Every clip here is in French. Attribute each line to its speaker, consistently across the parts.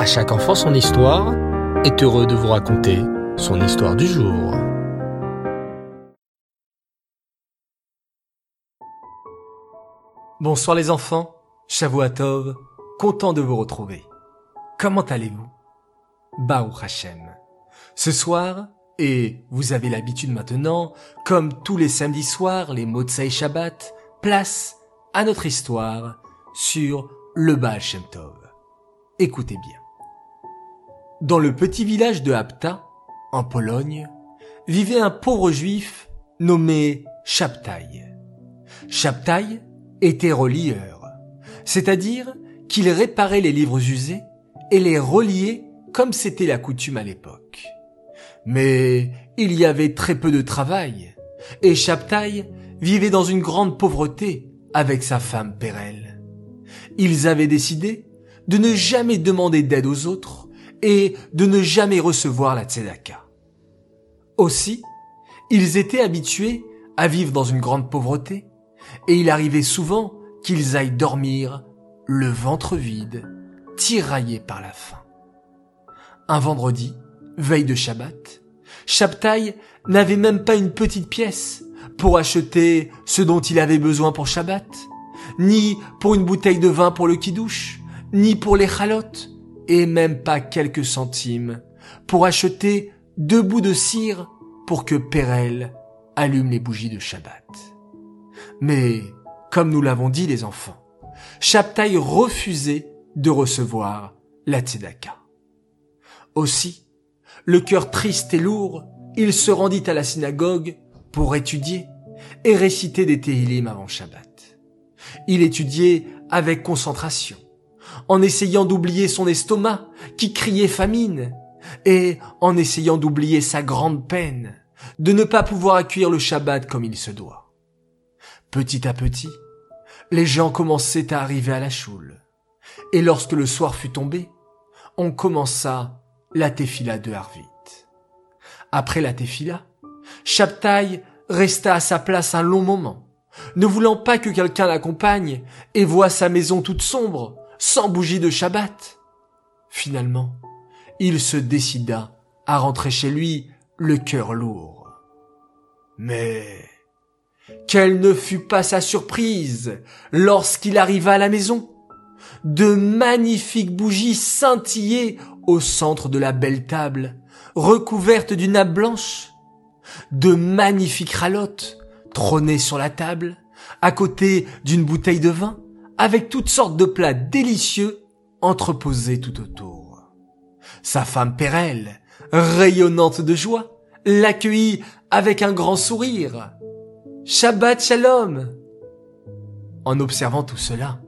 Speaker 1: À chaque enfant son histoire est heureux de vous raconter son histoire du jour.
Speaker 2: Bonsoir les enfants, Shavuatov, content de vous retrouver. Comment allez-vous? Baou Hashem. Ce soir, et vous avez l'habitude maintenant, comme tous les samedis soirs, les Motsai Shabbat, place à notre histoire sur le Baal Shem Tov. Écoutez bien. Dans le petit village de Apta, en Pologne, vivait un pauvre juif nommé Chaptaï. Chaptaï était relieur, c'est-à-dire qu'il réparait les livres usés et les reliait comme c'était la coutume à l'époque. Mais il y avait très peu de travail, et Chaptaï vivait dans une grande pauvreté avec sa femme Pérel. Ils avaient décidé de ne jamais demander d'aide aux autres et de ne jamais recevoir la tzedaka. Aussi, ils étaient habitués à vivre dans une grande pauvreté et il arrivait souvent qu'ils aillent dormir le ventre vide, tiraillés par la faim. Un vendredi, veille de Shabbat, Shabtai n'avait même pas une petite pièce pour acheter ce dont il avait besoin pour Shabbat, ni pour une bouteille de vin pour le kidouche, ni pour les chalotes, et même pas quelques centimes pour acheter deux bouts de cire pour que Pérel allume les bougies de Shabbat. Mais, comme nous l'avons dit les enfants, Shabtai refusait de recevoir la tzedaka. Aussi, le cœur triste et lourd, il se rendit à la synagogue pour étudier et réciter des Tehillim avant Shabbat. Il étudiait avec concentration, en essayant d'oublier son estomac qui criait famine, et en essayant d'oublier sa grande peine de ne pas pouvoir accueillir le Shabbat comme il se doit. Petit à petit, les gens commençaient à arriver à la choule, et lorsque le soir fut tombé, on commença la tefila de Harvit. Après la tefila, Shabtai resta à sa place un long moment, ne voulant pas que quelqu'un l'accompagne et voie sa maison toute sombre, sans bougie de Shabbat. Finalement, il se décida à rentrer chez lui le cœur lourd. Mais quelle ne fut pas sa surprise lorsqu'il arriva à la maison. De magnifiques bougies scintillaient au centre de la belle table, recouverte d'une nappe blanche. De magnifiques ralottes trônaient sur la table, à côté d'une bouteille de vin, avec toutes sortes de plats délicieux entreposés tout autour. Sa femme Pérelle, rayonnante de joie, l'accueillit avec un grand sourire. Shabbat Shalom! En observant tout cela,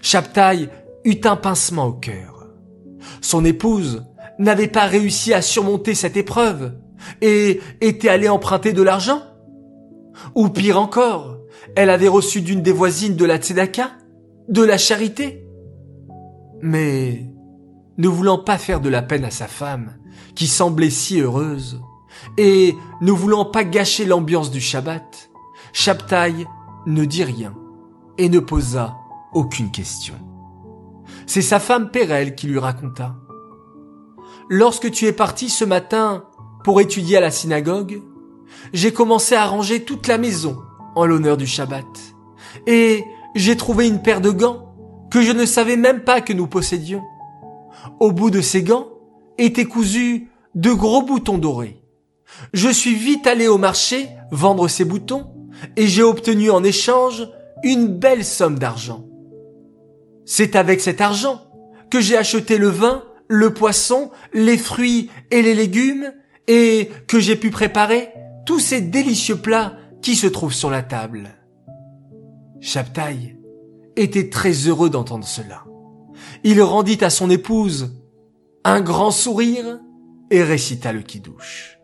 Speaker 2: Shabtai eut un pincement au cœur. Son épouse n'avait pas réussi à surmonter cette épreuve et était allée emprunter de l'argent. Ou pire encore, elle avait reçu d'une des voisines de la tzedaka, de la charité. Mais, ne voulant pas faire de la peine à sa femme, qui semblait si heureuse, et ne voulant pas gâcher l'ambiance du Shabbat, Shabtai ne dit rien et ne posa aucune question. C'est sa femme Pérel qui lui raconta. Lorsque tu es parti ce matin pour étudier à la synagogue, j'ai commencé à ranger toute la maison en l'honneur du Shabbat. Et j'ai trouvé une paire de gants que je ne savais même pas que nous possédions. Au bout de ces gants étaient cousus de gros boutons dorés. Je suis vite allé au marché vendre ces boutons et j'ai obtenu en échange une belle somme d'argent. C'est avec cet argent que j'ai acheté le vin, le poisson, les fruits et les légumes et que j'ai pu préparer tous ces délicieux plats qui se trouvent sur la table. Chaptaï était très heureux d'entendre cela. Il rendit à son épouse un grand sourire et récita le kidouche.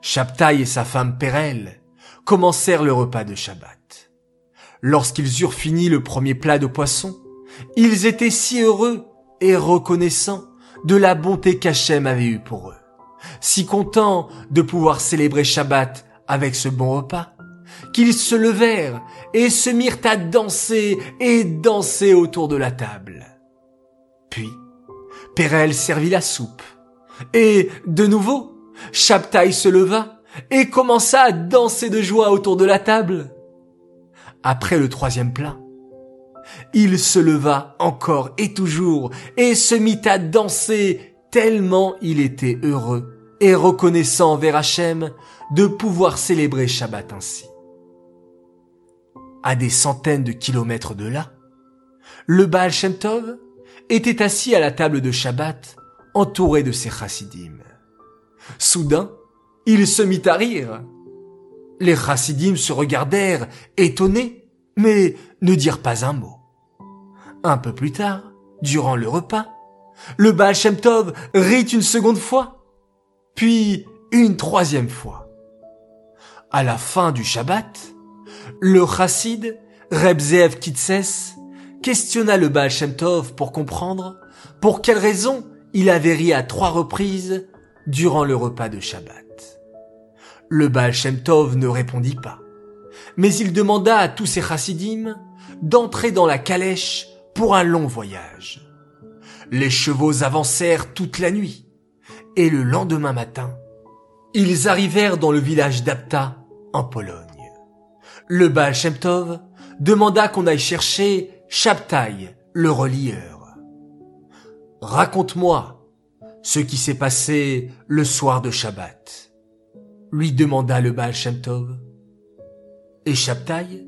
Speaker 2: Chaptaï et sa femme Pérel commencèrent le repas de Shabbat. Lorsqu'ils eurent fini le premier plat de poisson, ils étaient si heureux et reconnaissants de la bonté qu'Hachem avait eue pour eux, si contents de pouvoir célébrer Shabbat avec ce bon repas, qu'ils se levèrent et se mirent à danser et danser autour de la table. Puis, Pérel servit la soupe. Et, de nouveau, Chaptaï se leva et commença à danser de joie autour de la table. Après le troisième plat, il se leva encore et toujours et se mit à danser tellement il était heureux et reconnaissant envers Hachem de pouvoir célébrer Shabbat ainsi. À des centaines de kilomètres de là, le Baal Shem Tov était assis à la table de Shabbat, entouré de ses chassidim. Soudain, il se mit à rire. Les chassidim se regardèrent, étonnés, mais ne dirent pas un mot. Un peu plus tard, durant le repas, le Baal rit une seconde fois, puis une troisième fois. À la fin du Shabbat, le chassid, Reb Zeev Kitses, questionna le Baal pour comprendre pour quelle raison il avait ri à trois reprises durant le repas de Shabbat. Le Baal ne répondit pas, mais il demanda à tous ses chassidim d'entrer dans la calèche pour un long voyage. Les chevaux avancèrent toute la nuit, et le lendemain matin, ils arrivèrent dans le village d'Apta, en Pologne. Le Baal Shem Tov demanda qu'on aille chercher Chaptaï, le relieur. Raconte-moi ce qui s'est passé le soir de Shabbat, lui demanda le Baal Shem Tov. Et Chaptaï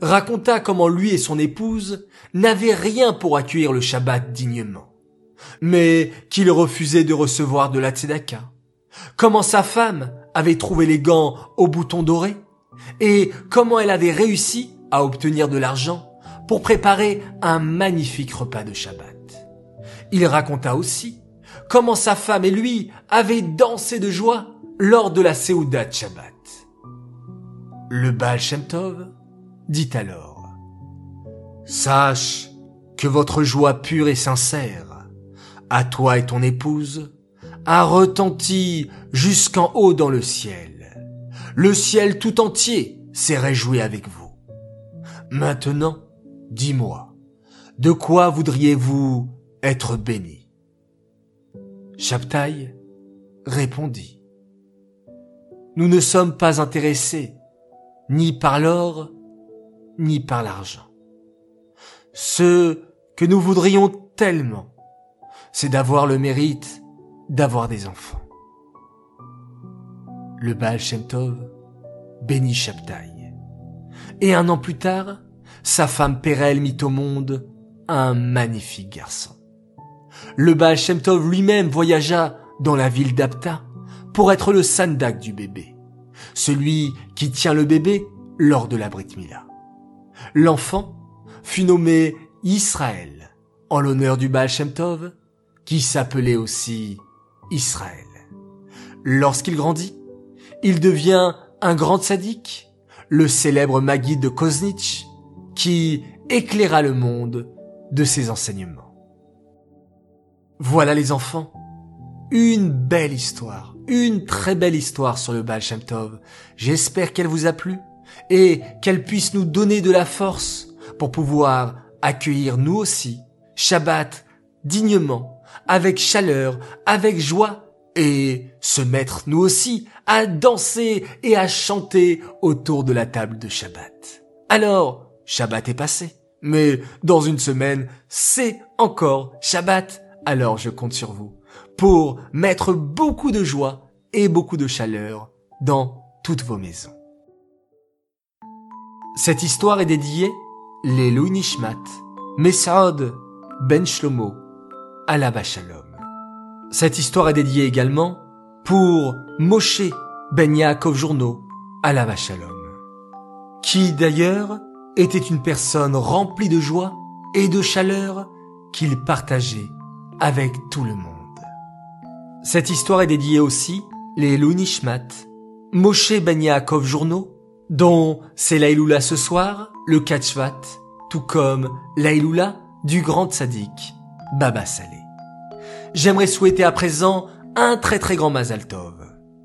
Speaker 2: raconta comment lui et son épouse n'avaient rien pour accueillir le Shabbat dignement, mais qu'il refusait de recevoir de la tzedaka, comment sa femme avait trouvé les gants au bouton doré, et comment elle avait réussi à obtenir de l'argent pour préparer un magnifique repas de Shabbat. Il raconta aussi comment sa femme et lui avaient dansé de joie lors de la Séouda de Shabbat. Le Baal Shem Tov dit alors, Sache que votre joie pure et sincère, à toi et ton épouse, a retenti jusqu'en haut dans le ciel. Le ciel tout entier s'est réjoui avec vous. Maintenant, Dis-moi, de quoi voudriez-vous être béni? Chaptaï répondit, Nous ne sommes pas intéressés ni par l'or, ni par l'argent. Ce que nous voudrions tellement, c'est d'avoir le mérite d'avoir des enfants. Le Baal Shem Tov bénit Chaptaï. Et un an plus tard, sa femme Pérel mit au monde un magnifique garçon. Le Baal Shem Tov lui-même voyagea dans la ville d'Apta pour être le sandak du bébé, celui qui tient le bébé lors de la Brit Mila. L'enfant fut nommé Israël en l'honneur du Baal Shem Tov, qui s'appelait aussi Israël. Lorsqu'il grandit, il devient un grand sadique, le célèbre Maguide de Koznitch, qui éclaira le monde de ses enseignements. Voilà les enfants, une belle histoire, une très belle histoire sur le Baal Shem Tov. J'espère qu'elle vous a plu et qu'elle puisse nous donner de la force pour pouvoir accueillir nous aussi Shabbat dignement, avec chaleur, avec joie et se mettre nous aussi à danser et à chanter autour de la table de Shabbat. Alors, Shabbat est passé. Mais dans une semaine, c'est encore Shabbat. Alors je compte sur vous pour mettre beaucoup de joie et beaucoup de chaleur dans toutes vos maisons. Cette histoire est dédiée les Nishmat, Ben Shlomo, Alaba Shalom. Cette histoire est dédiée également pour Moshe Ben Yaakov Journo, Alaba Shalom. Qui d'ailleurs était une personne remplie de joie et de chaleur qu'il partageait avec tout le monde. Cette histoire est dédiée aussi les Lunishmat, Moshe Ben Yaakov Journaux, dont c'est l'Aïloula ce soir, le Kachvat, tout comme l'Aïloula du grand sadique, Baba Salé. J'aimerais souhaiter à présent un très très grand Mazal Tov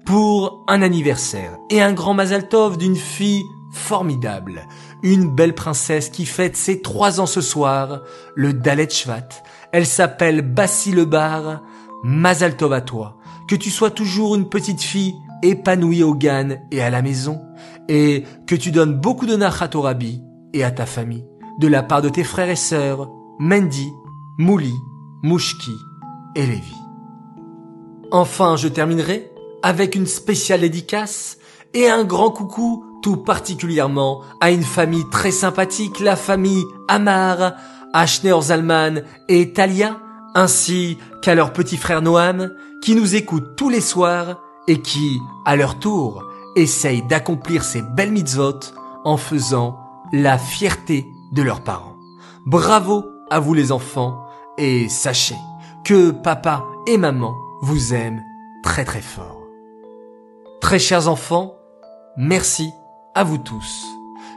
Speaker 2: pour un anniversaire et un grand Mazal Tov d'une fille formidable, une belle princesse qui fête ses trois ans ce soir, le Dalet Shvat. Elle s'appelle Bassi le bar. Mazal Tov à toi. Que tu sois toujours une petite fille épanouie au GAN et à la maison. Et que tu donnes beaucoup de nachat au rabbi et à ta famille. De la part de tes frères et sœurs, Mendy, Mouli, Mouchki et. Enfin, je terminerai avec une spéciale dédicace et un grand coucou tout particulièrement à une famille très sympathique, la famille Amar, Ashner Zalman et Talia, ainsi qu'à leur petit frère Noam, qui nous écoutent tous les soirs et qui, à leur tour, essayent d'accomplir ces belles mitzvot en faisant la fierté de leurs parents. Bravo à vous les enfants et sachez que papa et maman vous aiment très très fort. Très chers enfants, merci à vous tous,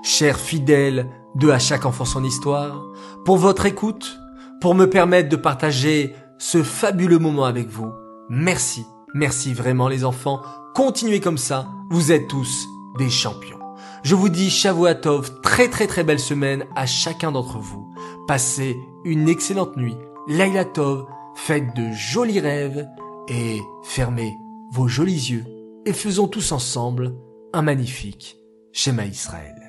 Speaker 2: chers fidèles de À chaque enfant son histoire, pour votre écoute, pour me permettre de partager ce fabuleux moment avec vous. Merci, merci vraiment les enfants. Continuez comme ça, vous êtes tous des champions. Je vous dis Shavuatov, très très très belle semaine à chacun d'entre vous. Passez une excellente nuit. Laila Tov, faites de jolis rêves et fermez vos jolis yeux et faisons tous ensemble un magnifique schéma Israël.